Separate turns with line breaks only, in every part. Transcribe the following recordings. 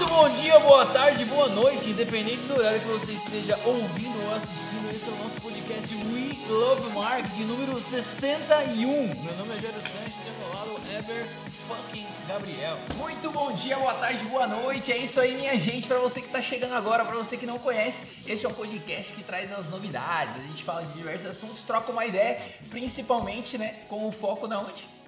Muito bom dia, boa tarde, boa noite, independente do horário que você esteja ouvindo ou assistindo. Esse é o nosso podcast We Love Marketing número 61. Meu nome é Jairo Sanches, de lado Ever fucking Gabriel.
Muito bom dia, boa tarde, boa noite. É isso aí, minha gente. Para você que tá chegando agora, para você que não conhece, esse é um podcast que traz as novidades. A gente fala de diversos assuntos, troca uma ideia, principalmente, né, com o foco na onde?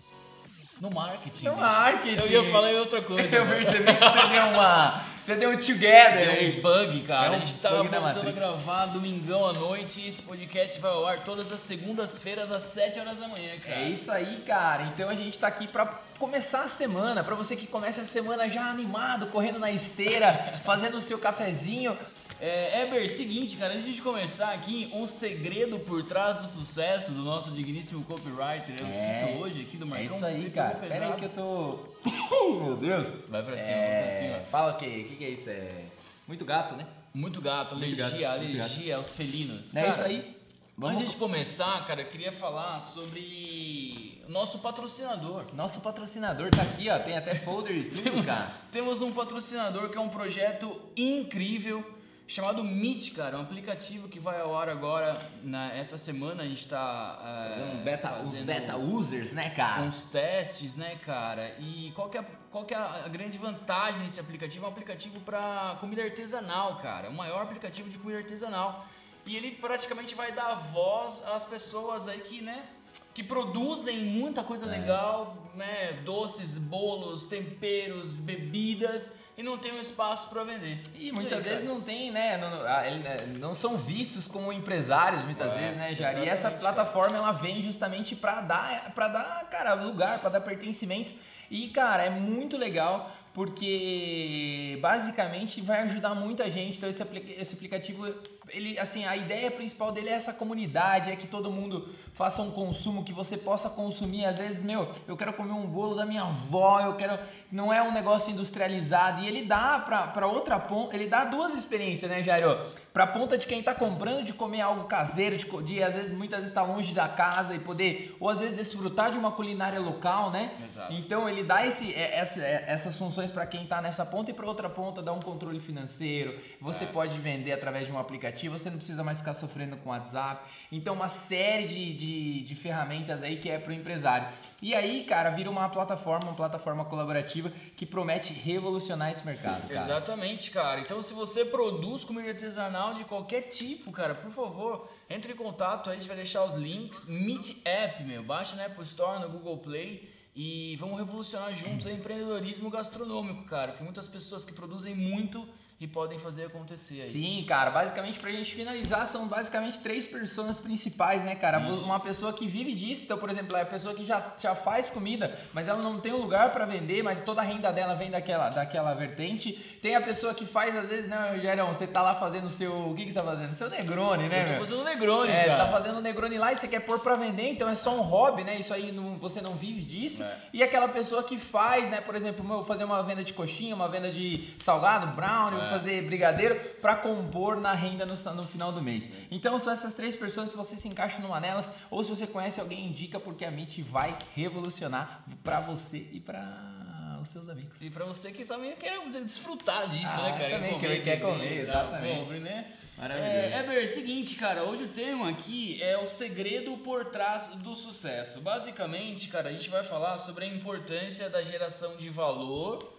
No marketing.
No marketing.
Eu ia falar em outra coisa.
Eu
né?
percebi que você deu uma, você deu um together
É um bug, cara.
É um
a gente
da
voltando a gravar domingão à noite e esse podcast vai ao ar todas as segundas-feiras às 7 horas da manhã, cara.
É isso aí, cara. Então a gente tá aqui pra começar a semana, pra você que começa a semana já animado, correndo na esteira, fazendo o seu cafezinho.
É, Eber, seguinte, cara, antes de começar aqui, um segredo por trás do sucesso do nosso digníssimo copywriter, eu
É,
cito hoje aqui do
É
Marcão.
isso aí, cara. Pera aí que eu tô. Meu Deus.
Vai pra cima, vai pra cima.
É... Fala o que? O que, que é isso? É muito gato, né?
Muito gato,
Muito
alergia,
gato,
alergia aos felinos.
É
Cara,
isso aí?
Antes de começar, cara, eu queria falar sobre nosso patrocinador.
Nosso patrocinador tá aqui, ó. Tem até folder e tudo,
Temos,
cara.
temos um patrocinador que é um projeto incrível chamado Meet, cara, um aplicativo que vai ao ar agora na, essa semana a gente tá é,
Fazendo beta, os beta users, né, cara?
uns testes, né, cara? E qual que é, qual que é a grande vantagem desse aplicativo? É um aplicativo para comida artesanal, cara. O maior aplicativo de comida artesanal. E ele praticamente vai dar voz às pessoas aí que, né, que produzem muita coisa
É.
legal, né, doces, bolos, temperos, bebidas e não tem um espaço para vender.
E muitas vezes
cara.
não tem, né? Não, não- né, são vistos como empresários, muitas
É,
vezes, né, Jair? E essa plataforma ela vem justamente pra dar, para dar, cara, lugar, pra dar pertencimento. E, cara, é muito legal porque basicamente vai ajudar muita gente. Então, esse, esse aplicativo, ele, assim, a ideia principal dele é essa comunidade, é que todo mundo faça um consumo que você possa consumir. Às vezes, meu, eu quero comer um bolo da minha avó, eu quero. Não é um negócio industrializado. E ele dá pra outra ponta, ele dá duas experiências, né, Jairo? Pra ponta de quem tá comprando de comer algo caseiro, de, de às vezes, muitas vezes tá longe da casa e poder, ou às vezes desfrutar de uma culinária local, né?
Exato.
Então ele dá esse, é, essa- é, essas funções para quem está nessa ponta e para outra ponta dá um controle financeiro. Você
É.
pode vender através de um aplicativo, você não precisa mais ficar sofrendo com WhatsApp. Então uma série de, de, de ferramentas aí que é para o empresário. E aí, cara, vira uma plataforma, uma plataforma colaborativa que promete revolucionar esse mercado. Cara.
Exatamente, cara. Então, se você produz comida artesanal de qualquer tipo, cara, por favor, entre em contato. A gente vai deixar os links. Meet App, meu. Baixa na Apple Store, no Google Play. E vamos revolucionar juntos o empreendedorismo gastronômico, cara. Que muitas pessoas que produzem muito e podem fazer acontecer aí.
Sim, cara, basicamente pra gente finalizar, são basicamente três pessoas principais, né, cara?
Isso.
Uma pessoa que vive disso, então, por exemplo, é a pessoa que já, já faz comida, mas ela não tem um lugar pra vender, mas toda a renda dela vem daquela, daquela vertente. Tem a pessoa que faz, às vezes, né, Gerão, você tá lá fazendo o seu. O que, que você tá fazendo? Seu Negroni, né?
Eu tô fazendo Negroni,
É, você tá fazendo Negroni lá e você quer pôr pra vender, então é só um hobby, né? Isso aí não- você não vive disso.
É.
E aquela pessoa que faz, né? Por exemplo, eu vou fazer uma venda de coxinha, uma venda de salgado, brownie,
É.
fazer brigadeiro pra compor na renda no, no final do mês. Então são essas três pessoas, se você se encaixa numa delas, ou se você conhece alguém, indica, porque a Meet vai revolucionar pra você e pra os seus amigos.
E pra você que também quer desfrutar disso,
Ah,
né, cara?
também,
comer,
que quer comer,
e
exatamente.
compre, né?
Maravilhoso.
É, Eber, seguinte, cara, hoje o tema aqui é o segredo por trás do sucesso. Basicamente, cara, a gente vai falar sobre a importância da geração de valor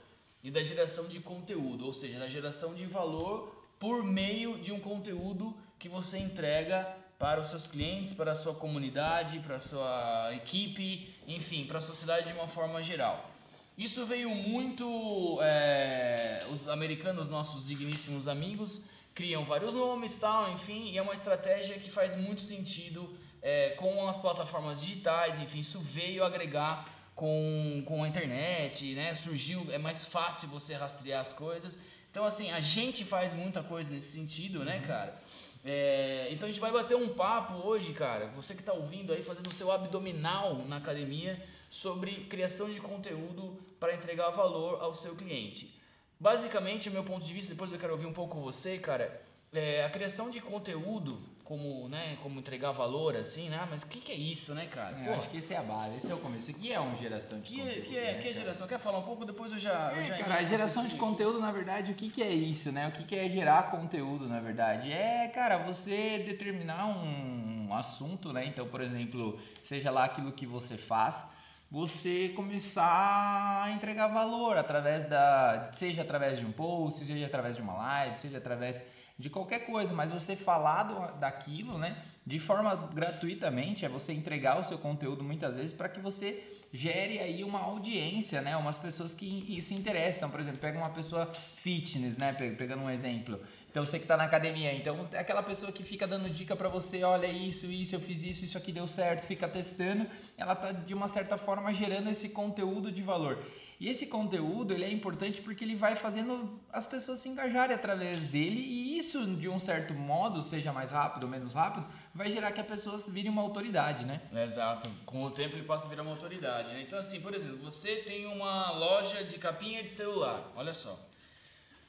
e da geração de conteúdo, ou seja, da geração de valor por meio de um conteúdo que você entrega para os seus clientes, para a sua comunidade, para a sua equipe, enfim, para a sociedade de uma forma geral. Isso veio muito. é, os americanos, nossos digníssimos amigos, criam vários nomes, tal, enfim, e é uma estratégia que faz muito sentido é, com as plataformas digitais, enfim, isso veio agregar com, com a internet, né? Surgiu, é mais fácil você rastrear as coisas. Então, assim, a gente faz muita coisa nesse sentido, né, cara? É, então a gente vai bater um papo hoje, cara. Você que está ouvindo aí, fazendo o seu abdominal na academia, sobre criação de conteúdo para entregar valor ao seu cliente. Basicamente, o meu ponto de vista, depois eu quero ouvir um pouco você, cara, é, a criação de conteúdo como, né, como entregar valor, assim, né? Mas o que, que é isso, né, cara?
É, acho que esse é a base, esse é o começo. O que é uma geração de
que,
conteúdo?
que é,
né,
que é geração? Quer falar um pouco? Depois eu já. eu
É,
já
cara, a geração de conteúdo, na verdade, o que, que é isso, né? O que, que é gerar conteúdo, na verdade? É, cara, você determinar um assunto, né? Então, por exemplo, seja lá aquilo que você faz, você começar a entregar valor através da. Seja através de um post, seja através de uma live, seja através de qualquer coisa, mas você falar do- daquilo, né? De forma gratuitamente, é você entregar o seu conteúdo muitas vezes para que você gere aí uma audiência, né? Umas pessoas que se interessam. Então, por exemplo, pega uma pessoa fitness, né? Pe- Pegando um exemplo. Então, você que está na academia, então é aquela pessoa que fica dando dica para você, olha isso, isso, eu fiz isso, isso aqui deu certo, fica testando, ela tá de uma certa forma gerando esse conteúdo de valor. E esse conteúdo, ele é importante porque ele vai fazendo as pessoas se engajarem através dele e isso, de um certo modo, seja mais rápido ou menos rápido, vai gerar que a pessoa vire uma autoridade, né?
Exato. Com o tempo ele passa a virar uma autoridade, né? Então, assim, por exemplo, você tem uma loja de capinha de celular. Olha só.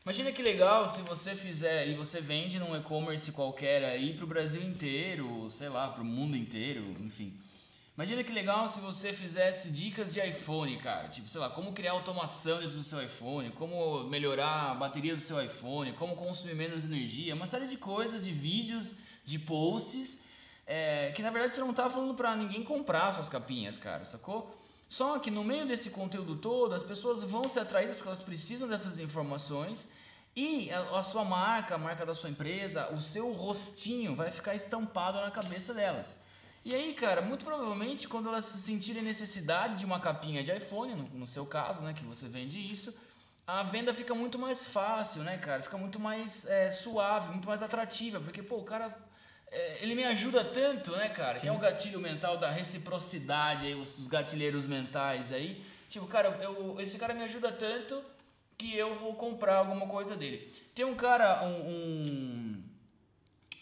Imagina que legal se você fizer e você vende num e-commerce qualquer aí pro Brasil inteiro, sei lá, pro mundo inteiro, enfim. Imagina que legal se você fizesse dicas de iPhone, cara. Tipo, sei lá, como criar automação dentro do seu iPhone, como melhorar a bateria do seu iPhone, como consumir menos energia, uma série de coisas, de vídeos, de posts, é, que na verdade você não tá falando pra ninguém comprar suas capinhas, cara, sacou? Só que no meio desse conteúdo todo, as pessoas vão ser atraídas porque elas precisam dessas informações e a, a sua marca, a marca da sua empresa, o seu rostinho vai ficar estampado na cabeça delas. E aí, cara, muito provavelmente quando elas se sentirem necessidade de uma capinha de iPhone, no, no seu caso, né, que você vende isso, a venda fica muito mais fácil, né, cara? Fica muito mais é, suave, muito mais atrativa, porque, pô, o cara, é, ele me ajuda tanto, né, cara? Que é o gatilho mental da reciprocidade, aí, os, os gatilheiros mentais aí. Tipo, cara, eu, esse cara me ajuda tanto que eu vou comprar alguma coisa dele. Tem um cara, um, um,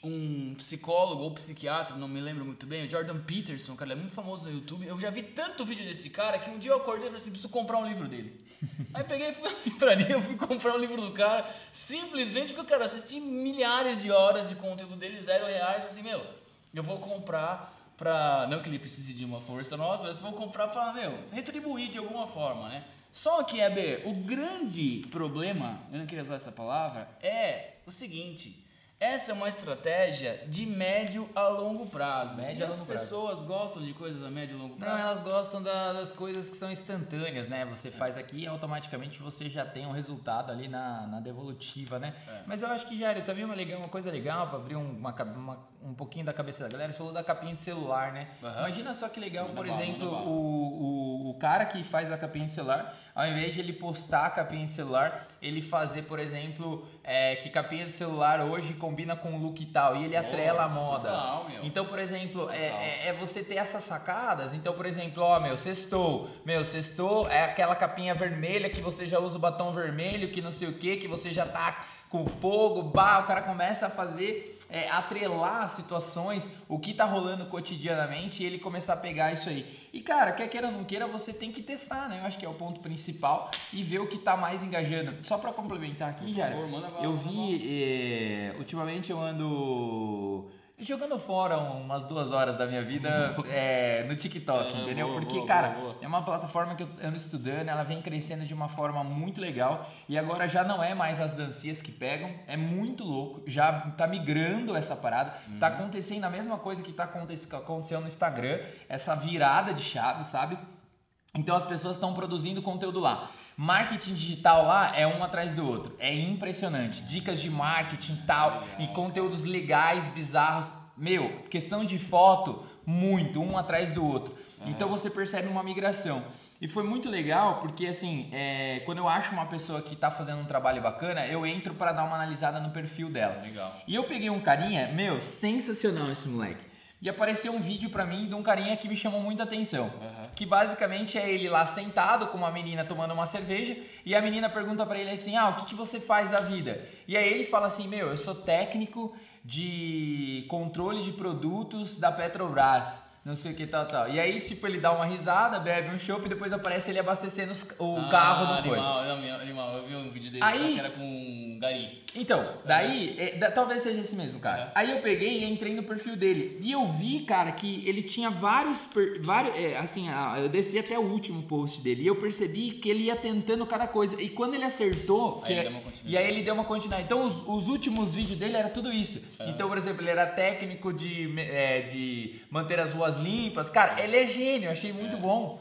um psicólogo ou psiquiatra, não me lembro muito bem, o Jordan Peterson, cara, ele é muito famoso no YouTube. Eu já vi tanto vídeo desse cara que um dia eu acordei e falei assim, preciso comprar um livro dele. Aí peguei e fui na livraria, eu fui comprar um livro do cara, simplesmente porque, cara, eu assisti milhares de horas de conteúdo dele, zero reais, assim, meu, eu vou comprar pra, não que ele precise de uma força nossa, mas vou comprar pra, meu, retribuir de alguma forma, né? Só que, Eber, o grande problema, eu não queria usar essa palavra, é o seguinte, essa é uma estratégia de médio a longo prazo.
Médio
e
a
as
longo prazo.
pessoas gostam de coisas a médio e longo
Não,
prazo.
elas gostam da- das coisas que são instantâneas, né? Você faz aqui e automaticamente você já tem um resultado ali na, na devolutiva, né?
É.
Mas eu acho que, Jair, também uma, legal, uma coisa legal para abrir um- uma, uma- um pouquinho da cabeça da galera, você falou da capinha de celular, né?
Aham.
Imagina só que legal,
Manda
por
bala,
exemplo, o, o, o cara que faz a capinha de celular, ao invés de ele postar a capinha de celular, ele fazer, por exemplo, é, que capinha de celular hoje combina com o look e tal, e ele atrela a moda.
Total, meu.
Então, por exemplo, é, é- é você ter essas sacadas. Então, por exemplo, ó, meu, sextou. Meu, sextou é aquela capinha vermelha que você já usa o batom vermelho, que não sei o que, que você já tá com fogo, bah, o cara começa a fazer, é, atrelar as situações, o que tá rolando cotidianamente e ele começar a pegar isso aí. E, cara, quer queira ou não queira, você tem que testar, né? Eu acho que é o ponto principal e ver o que tá mais engajando. Só pra complementar aqui,
Por
já.
favor,
Eu vi, é, ultimamente eu ando jogando fora umas duas horas da minha vida é, no TikTok,
É,
entendeu?
boa,
Porque,
boa,
cara,
boa,
é uma plataforma que eu ando estudando, ela vem crescendo de uma forma muito legal e agora já não é mais as dancinhas que pegam, é muito louco, já tá migrando essa parada, tá
Uhum.
acontecendo a mesma coisa que tá aconte- acontecendo no Instagram, essa virada de chave, sabe? Então as pessoas estão produzindo conteúdo lá. Marketing digital lá é um atrás do outro. É impressionante. Dicas de marketing tal e conteúdos legais, bizarros. Meu, questão de foto, muito, um atrás do outro. Então você percebe uma migração. E foi muito legal porque, assim, é, quando eu acho uma pessoa que tá fazendo um trabalho bacana, eu entro para dar uma analisada no perfil dela.
Legal.
E eu peguei um carinha, meu, sensacional esse moleque. E apareceu um vídeo pra mim de um carinha que me chamou muita atenção.
Aham.
Que basicamente é ele lá sentado com uma menina tomando uma cerveja e a menina pergunta pra ele assim: "Ah, o que, que você faz da vida?" E aí ele fala assim: "Meu, eu sou técnico de controle de produtos da Petrobras." Não sei o que tal, tal. E aí, tipo, ele dá uma risada, bebe um chopp e depois aparece ele abastecendo os- o
Ah,
carro do
animal,
coisa.
Animal, animal, eu vi um vídeo desse,
Aí-
que era com gari.
Então, daí, é, da- talvez seja esse mesmo, cara.
Uhum.
Aí eu peguei e entrei no perfil dele. E eu vi, cara, que ele tinha vários. per- vários é, assim, eu desci até o último post dele. E eu percebi que ele ia tentando cada coisa. E quando ele acertou.
Aí ele
é-
deu uma continuidade.
e aí ele deu uma continuidade. Então, os, os últimos vídeos dele era tudo isso.
Uhum.
Então, por exemplo, ele era técnico de, é, de manter as ruas limpas. Cara, ele é gênio, achei
É.
muito bom.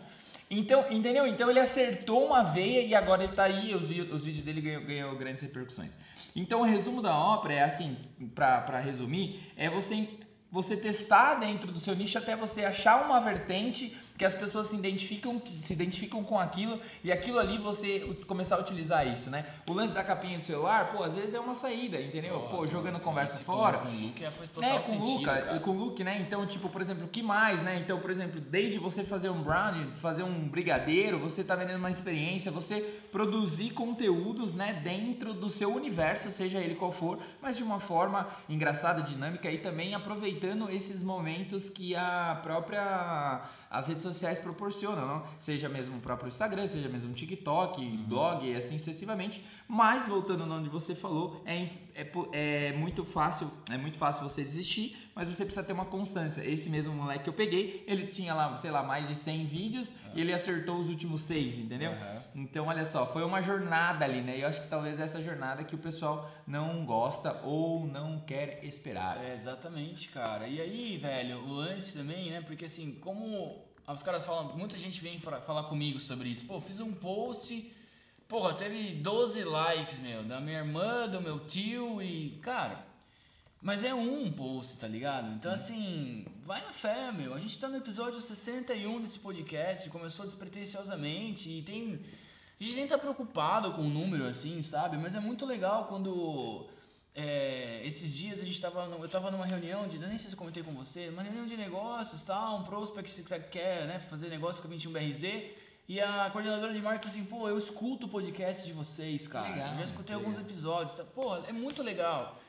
Então, entendeu? Então ele acertou uma veia e agora ele tá aí, os, os vídeos dele ganhou, ganhou grandes repercussões. Então o resumo da ópera é assim, pra, pra resumir, é você, você testar dentro do seu nicho até você achar uma vertente que as pessoas se identificam, se identificam com aquilo e aquilo ali você começar a utilizar isso, né? O lance da capinha do celular, pô, às vezes é uma saída, entendeu? Pô, jogando conversa fora.
Com, o Luke faz total
É, com
sentido,
Luca,
cara.
com o Luke, né? Então, tipo, por exemplo, o que mais, né? Então, por exemplo, desde você fazer um brownie, fazer um brigadeiro, você tá vendendo uma experiência, você produzir conteúdos, né, dentro do seu universo, seja ele qual for, mas de uma forma engraçada, dinâmica e também aproveitando esses momentos que a própria as redes sociais proporcionam, não? seja mesmo o próprio Instagram, seja mesmo o TikTok, blog e assim sucessivamente. Mas voltando onde você falou, é, é, é muito fácil, é muito fácil você desistir, mas você precisa ter uma constância. Esse mesmo moleque que eu peguei, ele tinha lá, sei lá, mais de 100 vídeos e ele acertou os últimos seis, entendeu?
Aham.
Então, olha só, foi uma jornada ali, né? E eu acho que talvez essa jornada que o pessoal não gosta ou não quer esperar.
É, exatamente, cara. E aí, velho, o lance também, né? Porque assim, como os caras falam, muita gente vem pra falar comigo sobre isso. Pô, fiz um post, porra, teve 12 likes, meu, da minha irmã, do meu tio e, cara, mas é um post, tá ligado? Então, assim, vai na fé, meu. A gente tá no episódio 61 desse podcast, começou despretensiosamente e tem. A gente nem tá preocupado com o número, assim, sabe? Mas é muito legal quando. é, esses dias a gente tava. no- eu tava numa reunião de. Nem sei se eu comentei com você, uma reunião de negócios, tal, um prospect que quer né, fazer negócio com a 21BRZ. E a coordenadora de marketing assim, pô, eu escuto o podcast de vocês, cara.
Legal,
eu já escutei alguns episódios. Tá? Pô, é muito legal.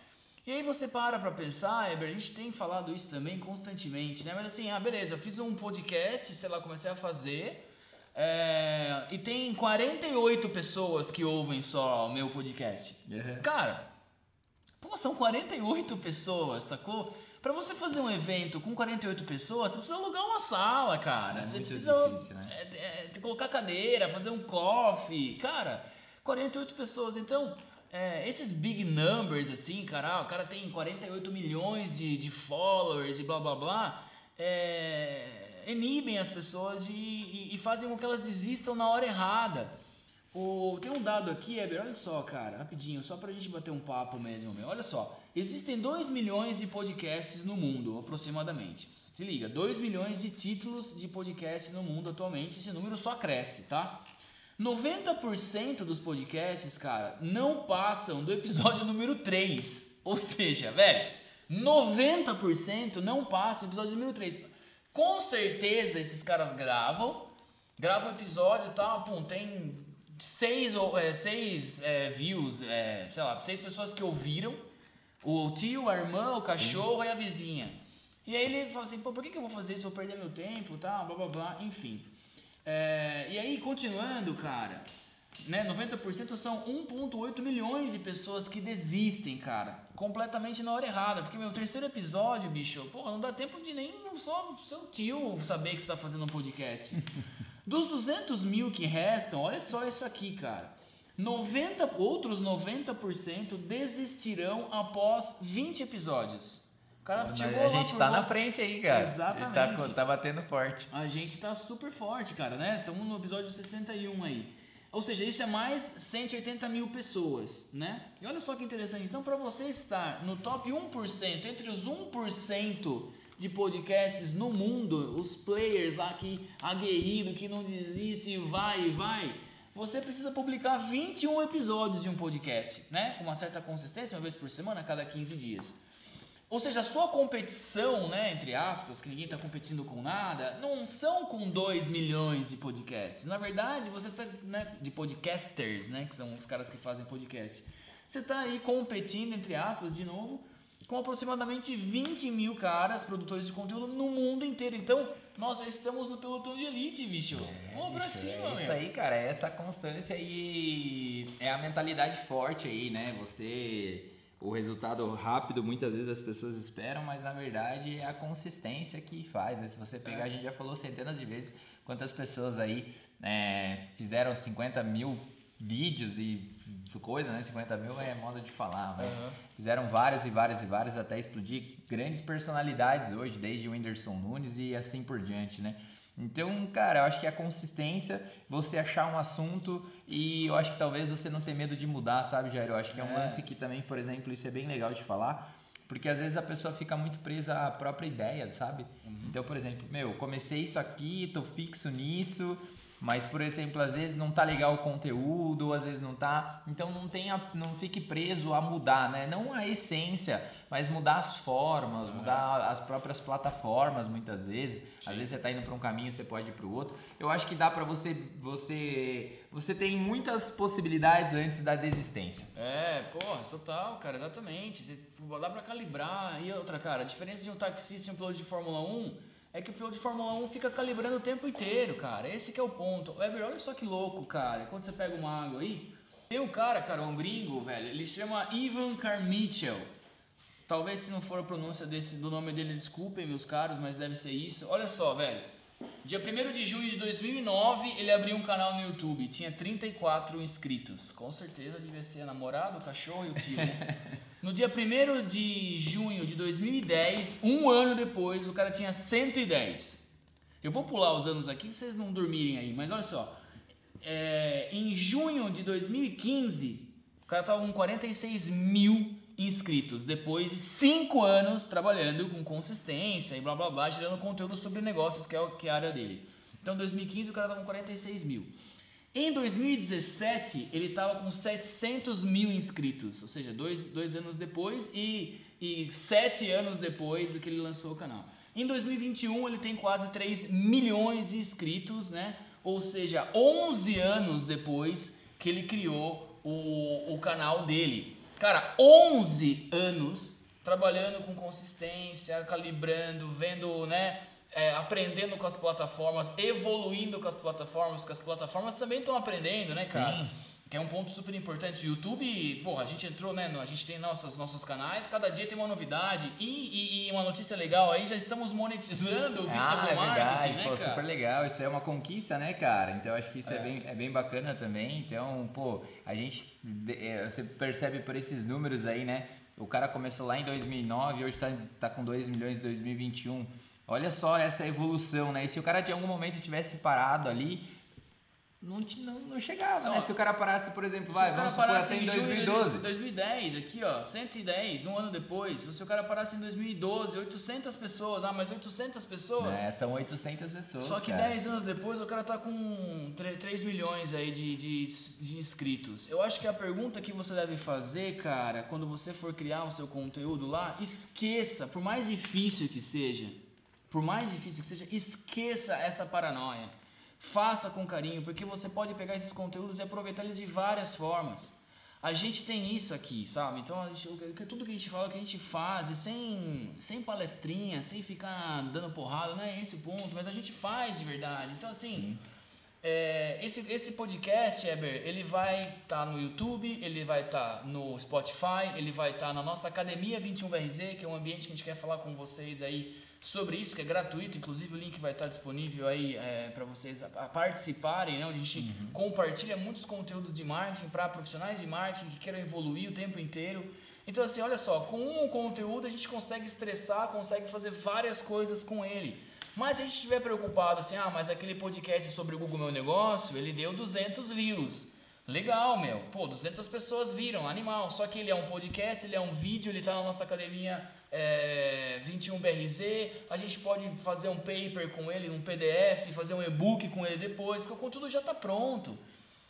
E aí você para pra pensar, Eber, a gente tem falado isso também constantemente, né? Mas assim, ah, beleza, eu fiz um podcast, sei lá, comecei a fazer, é, e tem 48 pessoas que ouvem só o meu podcast.
Uhum.
Cara, pô, são 48 pessoas, sacou? Pra você fazer um evento com 48 pessoas, você precisa alugar uma sala, cara.
É
você precisa
difícil, né?
é, é, colocar cadeira, fazer um coffee. Cara, 48 pessoas. Então, é, esses big numbers, assim, cara, ah, o cara tem 48 milhões de, de followers e blá blá blá, é, inibem as pessoas de, e, e fazem com que elas desistam na hora errada. O, tem um dado aqui, Eber, olha só, cara, rapidinho, só pra gente bater um papo mesmo, meu. Olha só, existem 2 milhões de podcasts no mundo, aproximadamente. Se liga, 2 milhões de títulos de podcast no mundo atualmente, esse número só cresce, tá? 90% dos podcasts, cara, não passam do episódio número 3. Ou seja, velho, 90% não passam do episódio número 3. Com certeza esses caras gravam, gravam episódio e tal, pum, tem seis, ou- é, seis é, views, é, sei lá, seis pessoas que ouviram, o tio, a irmã, o cachorro e a vizinha. E aí ele fala assim, pô, por que, que eu vou fazer isso? Eu perder meu tempo, tal, blá blá blá, enfim. É, e aí, continuando, cara, né, 90% são 1.8 milhões de pessoas que desistem, cara, completamente na hora errada. Porque meu terceiro episódio, bicho, pô, não dá tempo de nem só seu tio saber que você tá fazendo um podcast. Dos 200 mil que restam, olha só isso aqui, cara. 90, outros 90% desistirão após 20 episódios. O cara
Mas
chegou
a gente tá na frente aí, cara.
Exatamente.
Ele Tá, tá batendo forte.
a gente tá super forte, cara, né? Estamos no episódio 61 aí. Ou seja, isso é mais 180 mil pessoas, né? E olha só que interessante. Então, para você estar no top 1%, entre os 1% de podcasts no mundo, os players lá que aguerrido, que não desiste, vai e vai, você precisa publicar 21 episódios de um podcast, né? Com uma certa consistência, uma vez por semana, a cada 15 dias. Ou seja, a sua competição, né, entre aspas, que ninguém está competindo com nada, não são com 2 milhões de podcasts. Na verdade, você está, né, de podcasters, né, que são os caras que fazem podcast. Você está aí competindo, entre aspas, de novo, com aproximadamente 20 mil caras, produtores de conteúdo no mundo inteiro. Então, nós já estamos no pelotão de elite, bicho.
É,
Vamos pra cima,
é
meu.
isso aí, cara, é essa constância e é a mentalidade forte aí, né? Você o resultado rápido muitas vezes as pessoas esperam, mas na verdade é a consistência que faz. Né? Se você pegar,
É.
a gente já falou centenas de vezes quantas pessoas aí é, fizeram 50 mil vídeos e coisa, né? 50 mil é modo de falar, mas
Aham.
fizeram vários e vários e vários até explodir grandes personalidades hoje, desde o Whindersson Nunes e assim por diante, né? Então, cara, eu acho que a consistência, você achar um assunto e eu acho que talvez você não ter medo de mudar, sabe, Jair? Eu acho que é um
É.
lance que também, por exemplo, isso é bem legal de falar, porque às vezes a pessoa fica muito presa à própria ideia, sabe? Então, por exemplo, meu, comecei isso aqui, tô fixo nisso, mas, por exemplo, às vezes não tá legal o conteúdo, ou às vezes não tá. Então não tenha, não fique preso a mudar, né? Não a essência, mas mudar as formas, mudar as próprias plataformas, muitas vezes. Às vezes você tá indo para um caminho, você pode ir para o outro. Eu acho que dá para você, você, você tem muitas possibilidades antes da desistência.
É, porra, total, cara, exatamente. Você, dá pra calibrar. E outra, cara, a diferença de um taxista e um piloto de Fórmula 1 é que o piloto de Fórmula 1 fica calibrando o tempo inteiro, cara. Esse que é o ponto. Weber, olha só que louco, cara. Quando você pega uma água aí, tem um cara, cara, um gringo, velho, ele chama Ivan Carmichael. Talvez se não for a pronúncia desse, do nome dele, desculpem, meus caros, mas deve ser isso. Olha só, velho. Dia 1 de junho de 2009, ele abriu um canal no YouTube. Tinha 34 inscritos. Com certeza devia ser a namorada, o cachorro e o tio. né? No dia 1 de junho de 2010, um ano depois, o cara tinha 110. Eu vou pular os anos aqui pra vocês não dormirem aí, mas olha só. É, em junho de 2015, o cara tava com 46 mil inscritos. Depois de 5 anos trabalhando com consistência e blá blá blá, gerando conteúdo sobre negócios, que é, que é a área dele. Então, em 2015, o cara tava com 46 mil. Em 2017, ele estava com 700 mil inscritos, ou seja, dois, dois anos depois e, e sete anos depois do que ele lançou o canal. Em 2021, ele tem quase 3 milhões de inscritos, né? Ou seja, 11 anos depois que ele criou o, o canal dele. Cara, 11 anos trabalhando com consistência, calibrando, vendo, né? é, aprendendo com as plataformas, evoluindo com as plataformas, que as plataformas também estão aprendendo, né, cara?
Sim.
Que é um ponto super importante. O YouTube, porra, a gente entrou, né? A gente tem nossos, nossos canais, cada dia tem uma novidade. E, e- e uma notícia legal aí, já estamos monetizando o
Ah,
Pixel
é verdade,
né,
pô, super legal. Isso é uma conquista, né, cara? Então acho que isso é, bem, é bem bacana também. Então, pô, a gente é, você percebe por esses números aí, né? O cara começou lá em 2009, hoje tá, tá com 2 milhões em 2021. Olha só essa evolução, né? E se o cara de algum momento tivesse parado ali, não, ti- não, não chegava, né? Se o cara parasse, por exemplo, vai, vamos supor até em
junho de
2012.
2010, aqui ó, 110, um ano depois. Se o cara parasse em 2012, 800 pessoas. Ah, mas 800 pessoas?
É, são 800 pessoas,
Só que
cara.
10 anos depois o cara tá com 3, milhões aí de, de, de inscritos. Eu acho que a pergunta que você deve fazer, cara, quando você for criar o seu conteúdo lá, esqueça, por mais difícil que seja, por mais difícil que seja, esqueça essa paranoia. Faça com carinho, porque você pode pegar esses conteúdos e aproveitar eles de várias formas. A gente tem isso aqui, sabe? Então, gente, tudo que a gente fala, que a gente faz, sem, sem palestrinha, sem ficar dando porrada, não é esse o ponto, mas a gente faz de verdade. Então, assim, é, esse, esse podcast, Eber, ele vai estar no YouTube, ele vai estar no Spotify, ele vai estar na nossa Academia 21BRZ, que é um ambiente que a gente quer falar com vocês aí sobre isso, que é gratuito, inclusive o link vai estar disponível aí para vocês a, a participarem, né? onde a gente compartilha muitos conteúdos de marketing para profissionais de marketing que queiram evoluir o tempo inteiro. Então assim, olha só, com um conteúdo a gente consegue estressar, consegue fazer várias coisas com ele. Mas se a gente estiver preocupado assim, ah, mas aquele podcast sobre o Google Meu Negócio, ele deu 200 views. Legal, meu. Pô, 200 pessoas viram, animal. Só que ele é um podcast, ele é um vídeo, ele tá na nossa academia é, 21BRZ. A gente pode fazer um paper com ele, um PDF, fazer um e-book com ele depois, porque o conteúdo já tá pronto.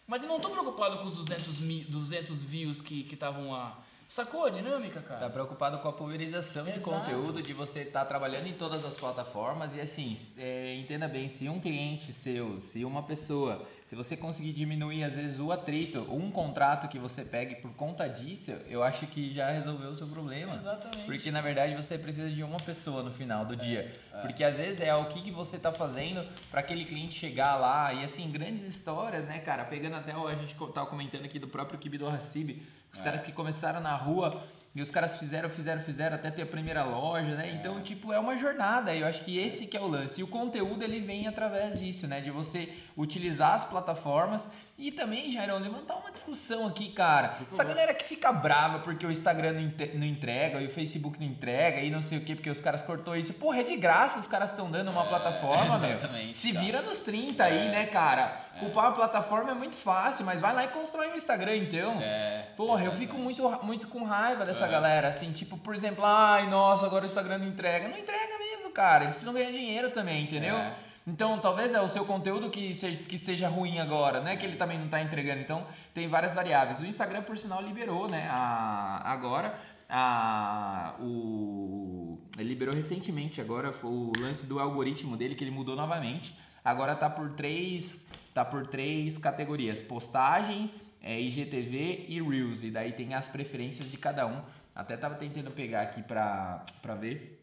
Mas eu não tô preocupado com os 200, mi- 200 views que estavam lá. Sacou a dinâmica, cara?
Tá preocupado com a pulverização de
Exato.
conteúdo, de você estar trabalhando em todas as plataformas e assim, é, entenda bem, se um cliente seu, se uma pessoa, se você conseguir diminuir às vezes o atrito, um contrato que você pegue por conta disso, eu acho que já resolveu o seu problema.
Exatamente.
Porque na verdade você precisa de uma pessoa no final do dia.
é.
Porque às vezes é o que, que você tá fazendo para aquele cliente chegar lá. E assim, grandes histórias, né, cara? Pegando até o a gente tava comentando aqui do próprio Kibi do Hassib, os
É.
caras que começaram na rua e os caras fizeram, fizeram, fizeram até ter a primeira loja, né? Então, tipo, é uma jornada. Eu acho que esse que é o lance. E o conteúdo ele vem através disso, né? De você utilizar as plataformas e também, Jairão, levantar uma discussão aqui, cara. Essa galera que fica brava porque o Instagram não entrega e o Facebook não entrega e não sei o que, porque os caras cortou isso. Porra, é de graça, os caras estão dando uma
É,
plataforma, meu. Se
cara.
vira nos 30 aí, né, cara? Culpar a plataforma é muito fácil, mas vai lá e constrói um Instagram, então.
É,
Porra, eu
exatamente.
fico muito, muito com raiva dessa
É.
galera, assim, tipo, por exemplo, ai, nossa, agora o Instagram não entrega. Não entrega mesmo, cara. Eles precisam ganhar dinheiro também, entendeu?
É.
Então, talvez é o seu conteúdo que, seja, que esteja ruim agora, né? Que ele também não está entregando. Então, tem várias variáveis. O Instagram, por sinal, liberou, né? A, agora, a, o, ele liberou recentemente agora o lance do algoritmo dele, que ele mudou novamente. Agora tá por três, tá por três categorias. Postagem, é, IGTV e Reels. E daí tem as preferências de cada um. Até tava tentando pegar aqui pra ver.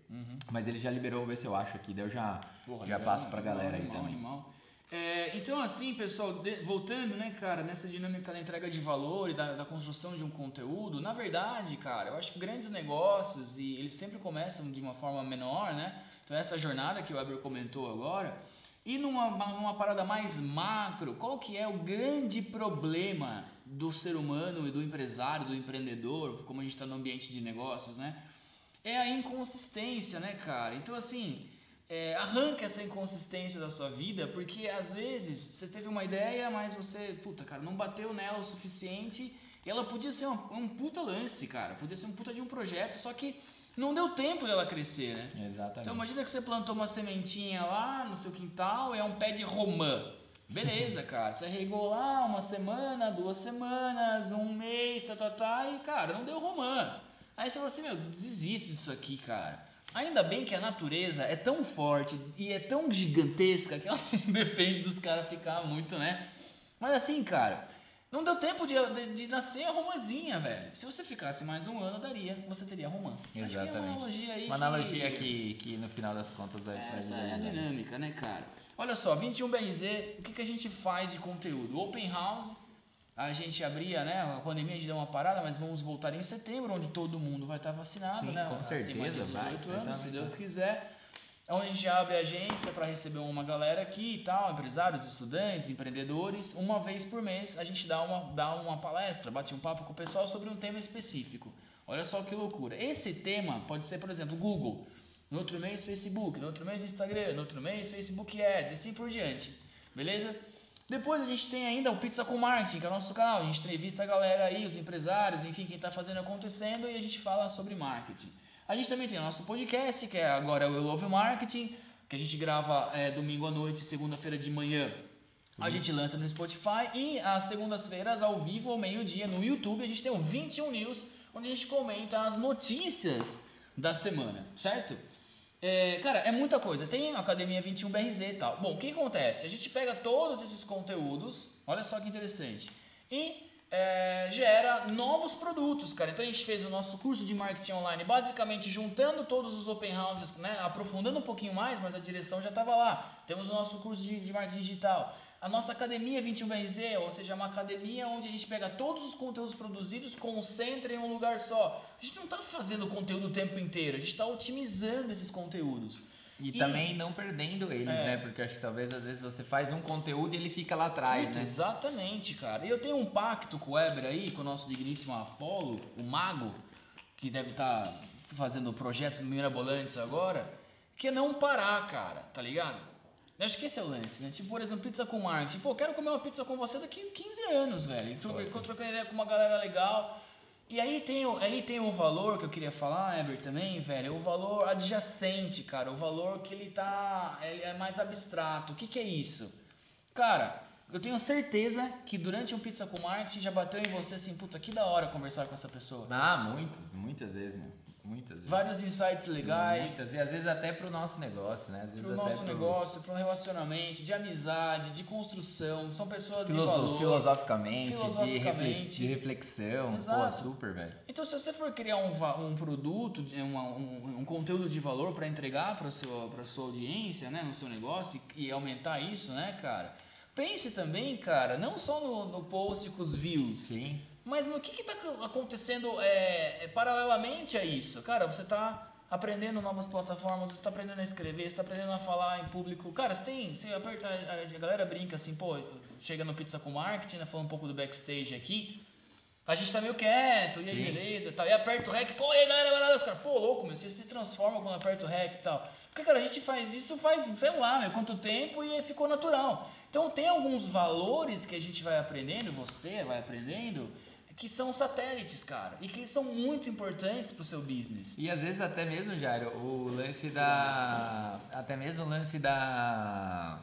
Mas ele já liberou, vou ver se eu acho aqui. Daí eu já,
Porra,
já
legal,
passo pra galera aí
animal,
também.
animal. É, então, assim, pessoal, de- voltando, né, cara, nessa dinâmica da entrega de valor e da, da construção de um conteúdo, na verdade, cara, eu acho que grandes negócios, e eles sempre começam de uma forma menor, né? Então, essa jornada que o Weber comentou agora, e numa, numa parada mais macro, qual que é o grande problema do ser humano e do empresário, do empreendedor, como a gente está no ambiente de negócios, né? É a inconsistência, né, cara? Então, assim, é, arranca essa inconsistência da sua vida, porque às vezes você teve uma ideia, mas você, puta, cara, não bateu nela o suficiente e ela podia ser um, um puta lance, cara. Podia ser um puta de um projeto, só que não deu tempo dela crescer, né?
Exatamente.
Então imagina que você plantou uma sementinha lá no seu quintal, é um pé de romã. Beleza, cara. Você regou lá uma semana, duas semanas, um mês, tá, tá, tá, e, cara, não deu romã. Aí você fala assim, meu, desiste disso aqui, cara. Ainda bem que a natureza é tão forte e é tão gigantesca que ela não depende dos caras ficar muito, né? Mas assim, cara, não deu tempo de, de, de nascer a romãzinha, velho. Se você ficasse mais um ano, daria, você teria romã. Acho que é uma
Exatamente.
analogia aí
Uma
que-
analogia que, que no final das contas vai, vai
essa é a dinâmica, né, cara? Olha só, 21BRZ, o que, que a gente faz de conteúdo? Open House, a gente abria, né? A pandemia a gente deu uma parada, mas vamos voltar em setembro, onde todo mundo vai estar vacinado,
Sim,
né?
com
Acima
certeza,
de
vai,
18
vai
anos,
tá
se Deus quiser. Onde a gente abre a agência para receber uma galera aqui e tal, empresários, estudantes, empreendedores. Uma vez por mês a gente dá uma, dá uma palestra, bate um papo com o pessoal sobre um tema específico. Olha só que loucura. Esse tema pode ser, por exemplo, Google. No outro mês, Facebook. No outro mês, Instagram. No outro mês, Facebook Ads. E assim por diante. Beleza? Depois a gente tem ainda o Pizza com Marketing, que é o nosso canal. A gente entrevista a galera aí, os empresários, enfim, quem está fazendo acontecendo e a gente fala sobre marketing. A gente também tem o nosso podcast, que é agora o Eu Love Marketing, que a gente grava é, domingo à noite, segunda-feira de manhã. A gente lança no Spotify e às segundas-feiras, ao vivo, ao meio-dia, no YouTube, a gente tem o 21 News, onde a gente comenta as notícias da semana, certo? É, cara, é muita coisa. Tem a Academia 21BRZ e tal. Bom, o que acontece? A gente pega todos esses conteúdos, olha só que interessante, e é, gera novos produtos, cara. Então a gente fez o nosso curso de marketing online, basicamente juntando todos os open houses, né, aprofundando um pouquinho mais, mas a direção já estava lá. Temos o nosso curso de, de marketing digital. A nossa academia 21BRZ, ou seja, uma academia onde a gente pega todos os conteúdos produzidos, concentra em um lugar só. A gente não está fazendo conteúdo o tempo inteiro, a gente está otimizando esses conteúdos.
E, também não perdendo eles,
É.
né? Porque acho que talvez às vezes você faz um conteúdo e ele fica lá atrás, né?
Exatamente, cara. E eu tenho um pacto com o Weber aí, com o nosso digníssimo Apolo, o mago, que deve estar fazendo projetos mirabolantes agora, que é não parar, cara, tá ligado? Eu Acho que esse é o lance, né? Tipo, por exemplo, pizza com marketing. Pô, quero comer uma pizza com você daqui a 15 anos, velho. Tô trocando ideia com uma galera legal. E aí tem, o, aí tem o valor que eu queria falar, Eber, também, velho. O valor adjacente, cara. O valor que ele tá. Ele é mais abstrato. O que, que é isso? Cara, eu tenho certeza que durante um Pizza com Marketing já bateu em você assim, puta, que da hora conversar com essa pessoa.
Ah, muitas, muitas vezes, meu. Muitas vezes.
Vários insights legais.
Muitas, e às vezes até pro nosso negócio, né?
Pro
até
nosso
pro...
negócio, para um relacionamento, de amizade, de construção. São pessoas
Filoso-
de valor.
Filosoficamente,
Filosoficamente.
De, reflex- de reflexão. Pô,
Exato.
super, velho.
Então, se você for criar um, um produto, uma- um, um conteúdo de valor para entregar para a sua audiência, né, no seu negócio e, e aumentar isso, né, cara? Pense também, cara, não só no, no post com os views,
Sim.
Mas no que está acontecendo é, é, paralelamente a isso. Cara, você está aprendendo novas plataformas, você está aprendendo a escrever, você está aprendendo a falar em público. Cara, você tem. Você aperta, a, a galera brinca assim, pô, chega no Pizza com Marketing, né, falando um pouco do backstage aqui. A gente tá meio quieto, e aí
Sim.
beleza e tal. E aperta o rec, pô, e aí galera, vai lá, os caras, pô, louco, meu, você se transforma quando aperta o rec e tal. Porque, cara, a gente faz isso faz, sei lá, meu, quanto tempo e ficou natural. Então tem alguns valores que a gente vai aprendendo, você vai aprendendo, que são satélites, cara. E que eles são muito importantes pro seu business.
E às vezes até mesmo, Jairo, o lance da. Até mesmo o lance da.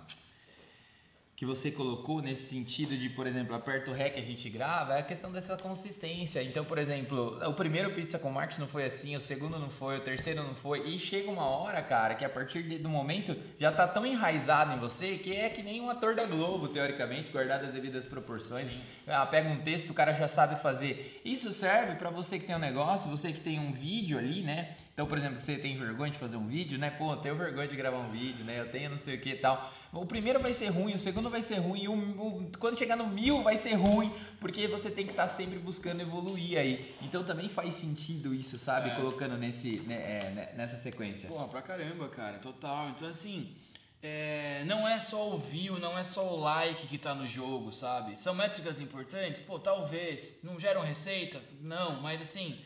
Que você colocou nesse sentido de, por exemplo, aperta o REC a gente grava, é a questão dessa consistência. Então, por exemplo, o primeiro Pizza com Marketing não foi assim, o segundo não foi, o terceiro não foi. E chega uma hora, cara, que a partir de- do momento já tá tão enraizado em você que é que nem um ator da Globo, teoricamente, guardado as devidas proporções.
Sim.
Ah, pega um texto, o cara já sabe fazer. Isso serve para você que tem um negócio, você que tem um vídeo ali, né? Então, por exemplo, você tem vergonha de fazer um vídeo, né? Pô, eu tenho vergonha de gravar um vídeo, né? Eu tenho não sei o que e tal. O primeiro vai ser ruim, o segundo vai ser ruim, o, o- quando chegar no mil vai ser ruim, porque você tem que estar sempre buscando evoluir aí. Então também faz sentido isso, sabe?
É.
Colocando nesse, né, é, né, nessa sequência.
Porra, pra caramba, cara, total. Então, assim, é, não é só o view, não é só o like que tá no jogo, sabe? São métricas importantes? Pô, talvez. Não geram receita? Não, mas assim,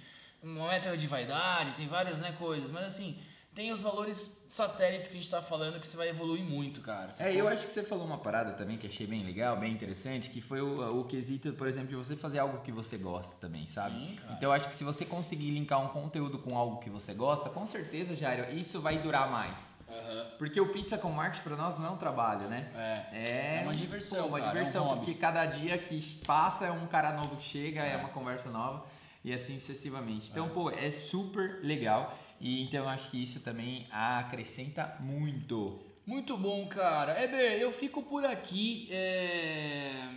uma métrica de vaidade, tem várias né, coisas, mas assim, tem os valores satélites que a gente tá falando que você vai evoluir muito, cara.
É, eu acho que você falou uma parada também que achei bem legal, bem interessante, que foi o, o quesito, por exemplo, de você fazer algo que você gosta também, sabe?
Sim,
então eu acho que se você conseguir linkar um conteúdo com algo que você gosta, com certeza, Jairo, isso vai durar mais.
Aham.
Porque o pizza com marketing pra nós não é um trabalho, né?
É.
É,
É uma diversão,
pô, uma
cara, é um
diversão,
hobby.
porque cada dia que passa é um cara novo que chega, é,
É.
uma conversa nova e assim sucessivamente. Então,
É.
pô, é super legal e então acho que isso também acrescenta muito.
Muito bom, cara. Eber, eu fico por aqui. é,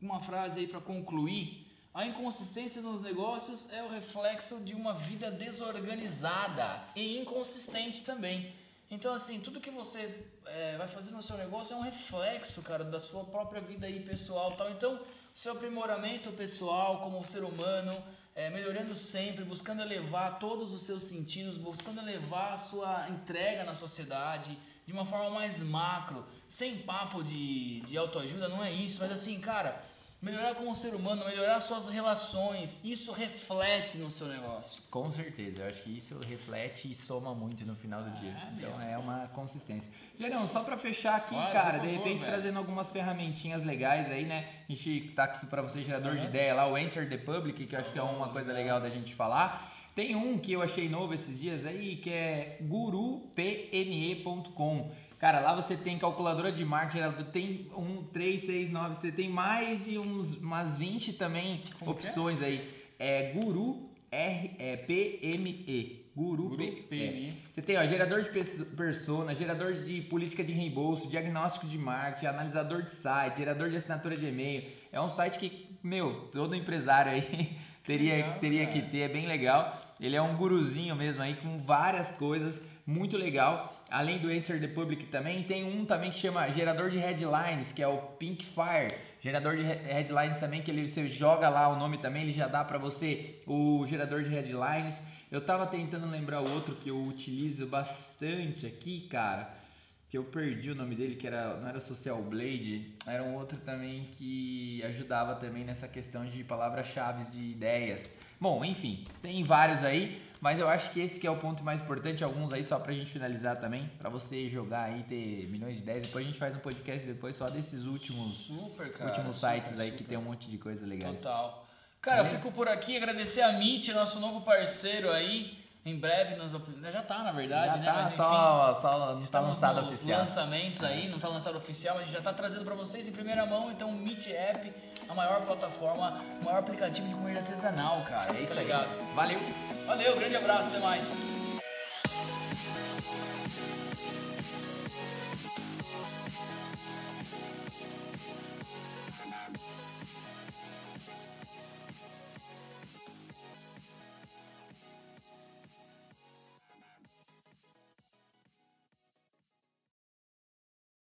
Uma frase aí pra concluir. A inconsistência nos negócios é o reflexo de uma vida desorganizada e inconsistente também. Então, assim, tudo que você é, vai fazer no seu negócio é um reflexo, cara, da sua própria vida aí pessoal tal. Então, seu aprimoramento pessoal como ser humano, é, melhorando sempre, buscando elevar todos os seus sentidos, buscando elevar a sua entrega na sociedade de uma forma mais macro, sem papo de, de autoajuda, não é isso, mas assim, cara, melhorar como ser humano, melhorar suas relações, isso reflete no seu negócio.
Com certeza, eu acho que isso reflete e soma muito no final do dia.
É,
Então
meu.
é uma consistência. Gerão, só pra fechar aqui, cara,
por
de
favor,
repente
velho.
trazendo algumas ferramentinhas legais aí, né? A gente tá pra você, gerador de
Aham.
ideia lá, o Answer the Public, que eu acho que é uma coisa
legal.
legal da gente falar. Tem um que eu achei novo esses dias aí, que é gurupme.com. Cara, lá você tem calculadora de marketing, tem um, 3, 6, 9, tem mais de uns, umas 20 também
Como é?
opções aí. É Guru R, é, PME. Guru,
Guru
P-
PME.
é. Você tem ó, gerador de pers- persona, gerador de política de reembolso, diagnóstico de marketing, analisador de site, gerador de assinatura de e-mail. É um site que, meu, todo empresário aí teria,
legal,
teria
cara.
que ter, é bem legal. Ele é um guruzinho mesmo aí, com várias coisas, muito legal. Além do Answer the Public também, tem um também que chama gerador de headlines, que é o Pink Fire. Gerador de he- headlines também, que ele, você joga lá o nome também, ele já dá pra você o gerador de headlines. Eu tava tentando lembrar o outro que eu utilizo bastante aqui, cara. Que eu perdi o nome dele, que era, não era Social Blade, era um outro também que ajudava também nessa questão de palavras-chave de ideias. Bom, enfim, tem vários aí, mas eu acho que esse que é o ponto mais importante, alguns aí só pra gente finalizar também, pra você jogar aí, ter milhões de ideias. Depois a gente faz um podcast depois só desses últimos,
Super, cara.
últimos
super,
sites aí que
super.
tem um monte de coisa legal.
Total. Cara, eu
Valeu.
fico por aqui, agradecer a Meet, nosso novo parceiro aí. Em breve, nós, já tá na verdade,
já
né?
Tá,
Mas, enfim,
só, só não está lançado oficial.
lançamentos aí, não tá lançado oficial, a gente já tá trazendo para vocês em primeira mão, então o Meet App, a maior plataforma, o maior aplicativo de comida artesanal, cara.
É isso
tá
aí. Valeu!
Valeu, grande abraço, até mais.